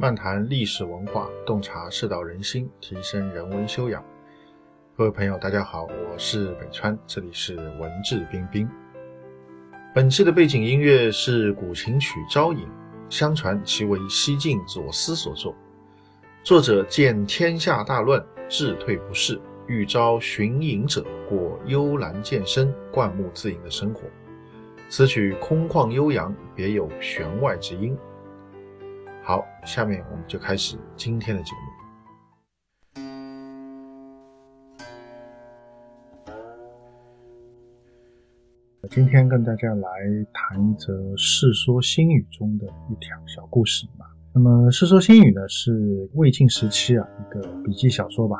漫谈历史文化，洞察世道人心，提升人文修养。各位朋友，大家好，我是北川，这里是文质彬彬。本期的背景音乐是古琴曲《招引》，相传其为西晋左思所作。作者见天下大乱，志退不仕，欲招寻隐者过幽兰渐深、灌木自饮的生活。此曲空旷悠扬，别有弦外之音。好，下面我们就开始今天的节目。今天跟大家来谈一则《世说新语》中的一条小故事吧。那么，《世说新语》呢是魏晋时期啊一个笔记小说吧，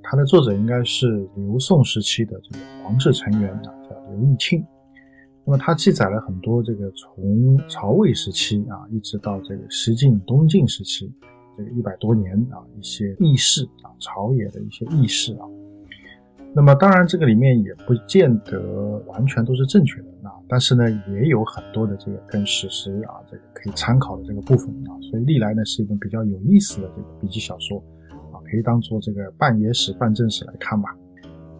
它的作者应该是刘宋时期的这个皇室成员啊，叫刘义庆。那么它记载了很多这个从曹魏时期啊，一直到这个西晋、东晋时期，这个一百多年啊，一些轶事啊，朝野的一些轶事啊。那么当然这个里面也不见得完全都是正确的啊，但是呢，也有很多的这个跟史实啊，这个可以参考的这个部分啊，所以历来呢是一本比较有意思的这个笔记小说啊，可以当做这个半野史、半正史来看吧。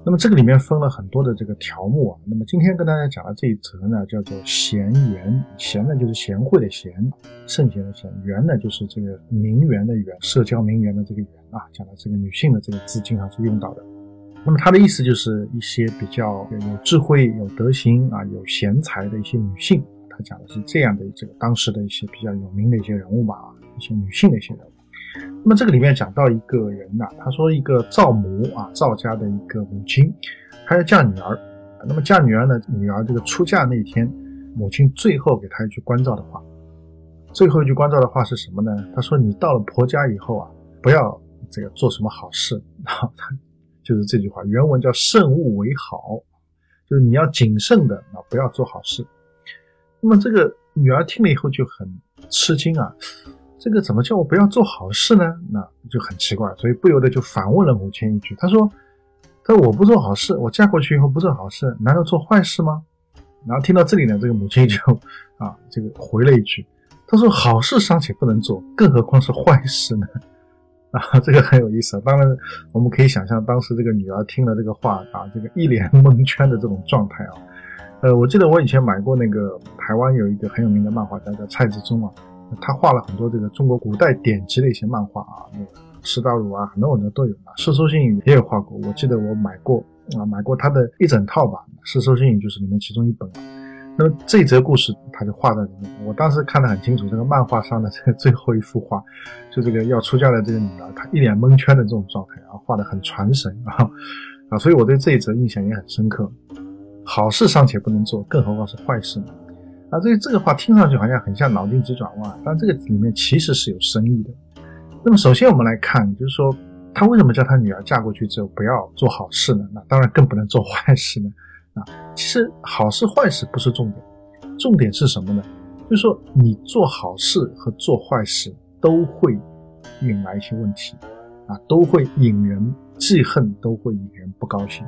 那么这个里面分了很多的这个条目啊。那么今天跟大家讲的这一则呢，叫做贤言。贤呢就是贤惠的贤，圣贤的贤；媛呢就是这个名媛的媛，社交名媛的这个媛啊。讲的这个女性的这个字经常是用到的。那么它的意思就是一些比较有智慧、有德行啊、有贤才的一些女性。他讲的是这样的这个当时的一些比较有名的一些人物吧，一些女性的一些人物。那么这个里面讲到一个人呐，他说一个赵母啊，赵家的一个母亲，她要嫁女儿。那么嫁女儿呢，女儿这个出嫁那天，母亲最后给她一句关照的话，最后一句关照的话是什么呢？她说：“你到了婆家以后啊，不要这个做什么好事。”然后他就是这句话，原文叫“慎勿为好”，就是你要谨慎的啊，不要做好事。那么这个女儿听了以后就很吃惊啊。这个怎么叫我不要做好事呢？那就很奇怪，所以不由得就反问了母亲一句：“他说，他说我不做好事，我嫁过去以后不做好事，难道做坏事吗？”然后听到这里呢，这个母亲就 啊，这个回了一句：“他说好事尚且不能做，更何况是坏事呢？” 啊，这个很有意思。当然，我们可以想象当时这个女儿听了这个话啊，这个一脸蒙圈的这种状态啊。呃，我记得我以前买过那个台湾有一个很有名的漫画家叫蔡志忠啊。他画了很多这个中国古代典籍的一些漫画啊，那个石道儒啊，很多很多都有啊。世说新语也有画过，我记得我买过啊，买过他的一整套吧。世说新语就是里面其中一本。那么这则故事他就画在里面，我当时看得很清楚。这个漫画上的这个最后一幅画，就这个要出嫁的这个女儿，她一脸蒙圈的这种状态啊，画得很传神啊啊，所以我对这一则印象也很深刻。好事尚且不能做，更何况是坏事呢？啊，这这个话听上去好像很像脑筋急转弯，但这个里面其实是有深意的。那么首先我们来看，就是说他为什么叫他女儿嫁过去之后不要做好事呢？那当然更不能做坏事呢。啊，其实好事坏事不是重点，重点是什么呢？就是说你做好事和做坏事都会引来一些问题，啊，都会引人记恨，都会引人不高兴。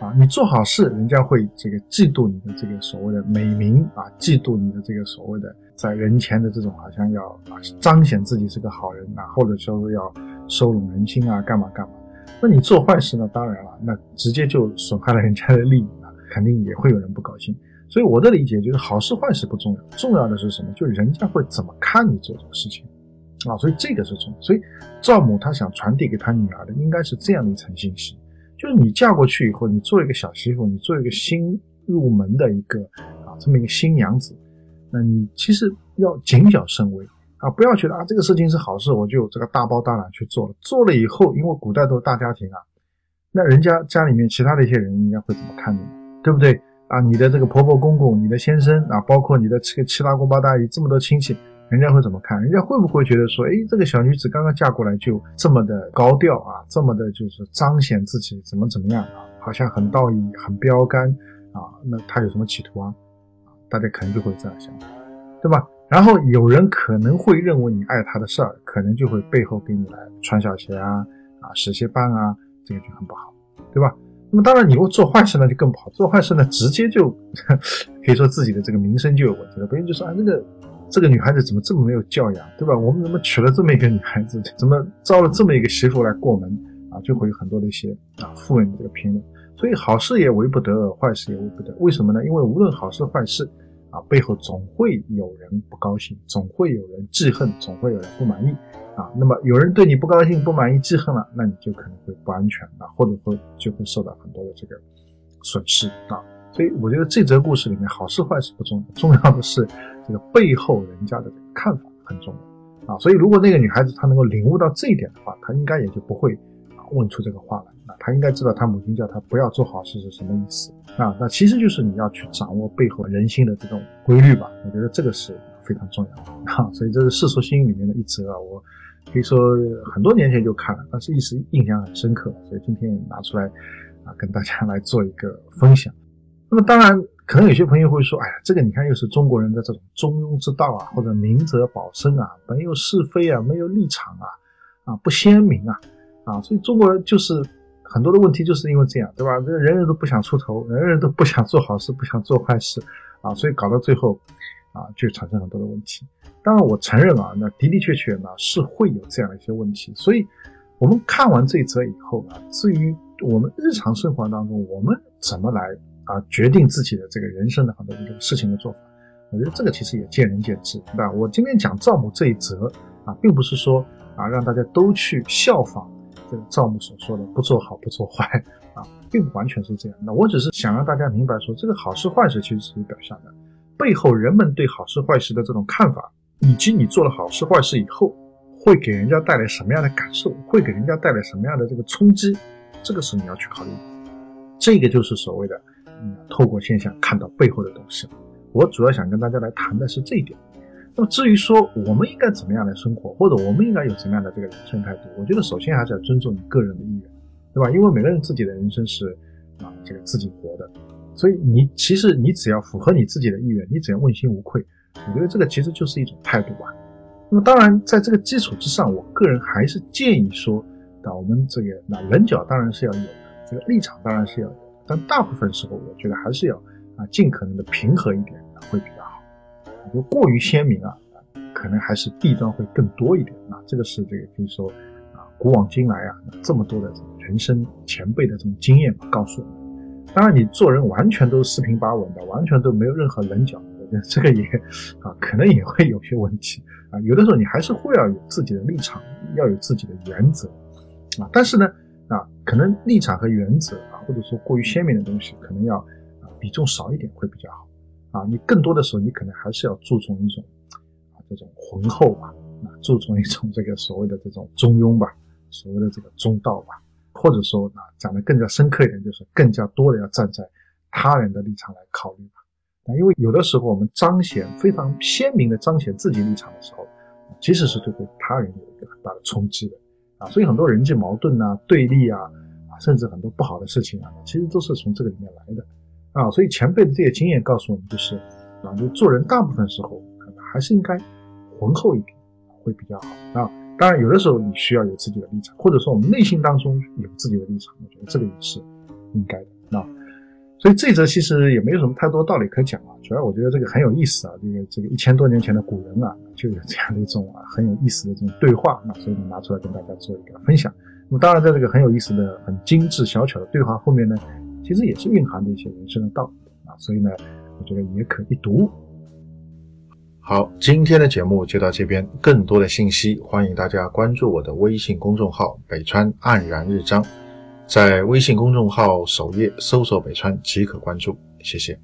啊，你做好事，人家会这个嫉妒你的这个所谓的美名啊，嫉妒你的这个所谓的在人前的这种好像要彰显自己是个好人啊，或者说是要收拢人心啊，干嘛干嘛。那你做坏事呢？当然了，那直接就损害了人家的利益啊，肯定也会有人不高兴。所以我的理解就是，好事坏事不重要，重要的是什么？就人家会怎么看你做这个事情啊。所以这个是重要。所以赵母她想传递给她女儿的，应该是这样的一层信息。就是你嫁过去以后，你做一个小媳妇，你做一个新入门的一个啊，这么一个新娘子，那你其实要谨小慎微啊，不要觉得啊这个事情是好事，我就这个大包大揽去做了。做了以后，因为古代都是大家庭啊，那人家家里面其他的一些人，人家会怎么看你，对不对啊？你的这个婆婆公公，你的先生啊，包括你的这个七大姑八大姨，这么多亲戚。人家会怎么看？人家会不会觉得说，哎，这个小女子刚刚嫁过来就这么的高调啊，这么的就是彰显自己怎么怎么样啊，好像很道义、很标杆啊？那她有什么企图啊？大家可能就会这样想，对吧？然后有人可能会认为你爱她的事儿，可能就会背后给你来穿小鞋啊，啊，使些绊啊，这个就很不好，对吧？那么当然，你如果做坏事呢，就更不好。做坏事呢，直接就 可以说自己的这个名声就有问题了。别人就说啊，那个。这个女孩子怎么这么没有教养，对吧？我们怎么娶了这么一个女孩子，怎么招了这么一个媳妇来过门啊？就会有很多的一些啊负面的这个评论。所以好事也为不得，坏事也为不得。为什么呢？因为无论好事坏事啊，背后总会有人不高兴，总会有人记恨，总会有人不满意啊。那么有人对你不高兴、不满意、记恨了，那你就可能会不安全啊，或者说就会受到很多的这个损失啊。所以我觉得这则故事里面好事坏事不重要，重要的是这个背后人家的看法很重要啊。所以如果那个女孩子她能够领悟到这一点的话，她应该也就不会啊问出这个话来啊。她应该知道她母亲叫她不要做好事是什么意思啊。那其实就是你要去掌握背后人心的这种规律吧。我觉得这个是非常重要的啊。所以这是《世俗心》里面的一则啊，我可以说很多年前就看了，但是一时印象很深刻，所以今天也拿出来啊跟大家来做一个分享。那么当然，可能有些朋友会说：“哎呀，这个你看又是中国人的这种中庸之道啊，或者明哲保身啊，没有是非啊，没有立场啊，啊不鲜明啊，啊，所以中国人就是很多的问题就是因为这样，对吧？这人人都不想出头，人人都不想做好事，不想做坏事啊，所以搞到最后啊，就产生很多的问题。当然，我承认啊，那的的确确呢是会有这样的一些问题。所以我们看完这则以后啊，至于我们日常生活当中我们怎么来。啊，决定自己的这个人生的很多这个事情的做法，我觉得这个其实也见仁见智，对吧？我今天讲赵母这一则啊，并不是说啊让大家都去效仿这个赵母所说的不做好不做坏啊，并不完全是这样。那我只是想让大家明白说，这个好事坏事其实是有表象的，背后人们对好事坏事的这种看法，以及你做了好事坏事以后会给人家带来什么样的感受，会给人家带来什么样的这个冲击，这个是你要去考虑的。这个就是所谓的。透过现象看到背后的东西，我主要想跟大家来谈的是这一点。那么至于说我们应该怎么样来生活，或者我们应该有什么样的这个人生态度，我觉得首先还是要尊重你个人的意愿，对吧？因为每个人自己的人生是啊这个自己活的，所以你其实你只要符合你自己的意愿，你只要问心无愧，我觉得这个其实就是一种态度吧。那么当然在这个基础之上，我个人还是建议说，啊我们这个那棱角当然是要有的，这个立场当然是要。但大部分时候，我觉得还是要啊尽可能的平和一点会比较好。就过于鲜明啊，可能还是弊端会更多一点啊。这个是这个可以说啊，古往今来啊，这么多的人生前辈的这种经验告诉我们。当然，你做人完全都四平八稳的，完全都没有任何棱角，这个也啊，可能也会有些问题啊。有的时候你还是会要有自己的立场，要有自己的原则啊。但是呢。可能立场和原则啊，或者说过于鲜明的东西，可能要比重少一点会比较好。啊，你更多的时候，你可能还是要注重一种啊这种浑厚吧，啊注重一种这个所谓的这种中庸吧，所谓的这个中道吧，或者说啊讲的更加深刻一点，就是更加多的要站在他人的立场来考虑吧。啊，因为有的时候我们彰显非常鲜明的彰显自己立场的时候，其实是对对他人有一个很大的冲击的。啊，所以很多人际矛盾呐、对立啊，啊，甚至很多不好的事情啊，其实都是从这个里面来的。啊，所以前辈的这些经验告诉我们，就是啊，就做人大部分时候还是应该浑厚一点，会比较好啊。当然，有的时候你需要有自己的立场，或者说我们内心当中有自己的立场，我觉得这个也是应该的啊。所以这则其实也没有什么太多道理可讲啊，主要我觉得这个很有意思啊，这个这个一千多年前的古人啊，就有这样的一种啊很有意思的这种对话啊，所以拿出来跟大家做一个分享。那么当然，在这个很有意思的、很精致小巧的对话后面呢，其实也是蕴含着一些人生的道理啊，所以呢，我觉得也可一读。好，今天的节目就到这边，更多的信息欢迎大家关注我的微信公众号“北川黯然日章”。在微信公众号首页搜索“北川”即可关注，谢谢。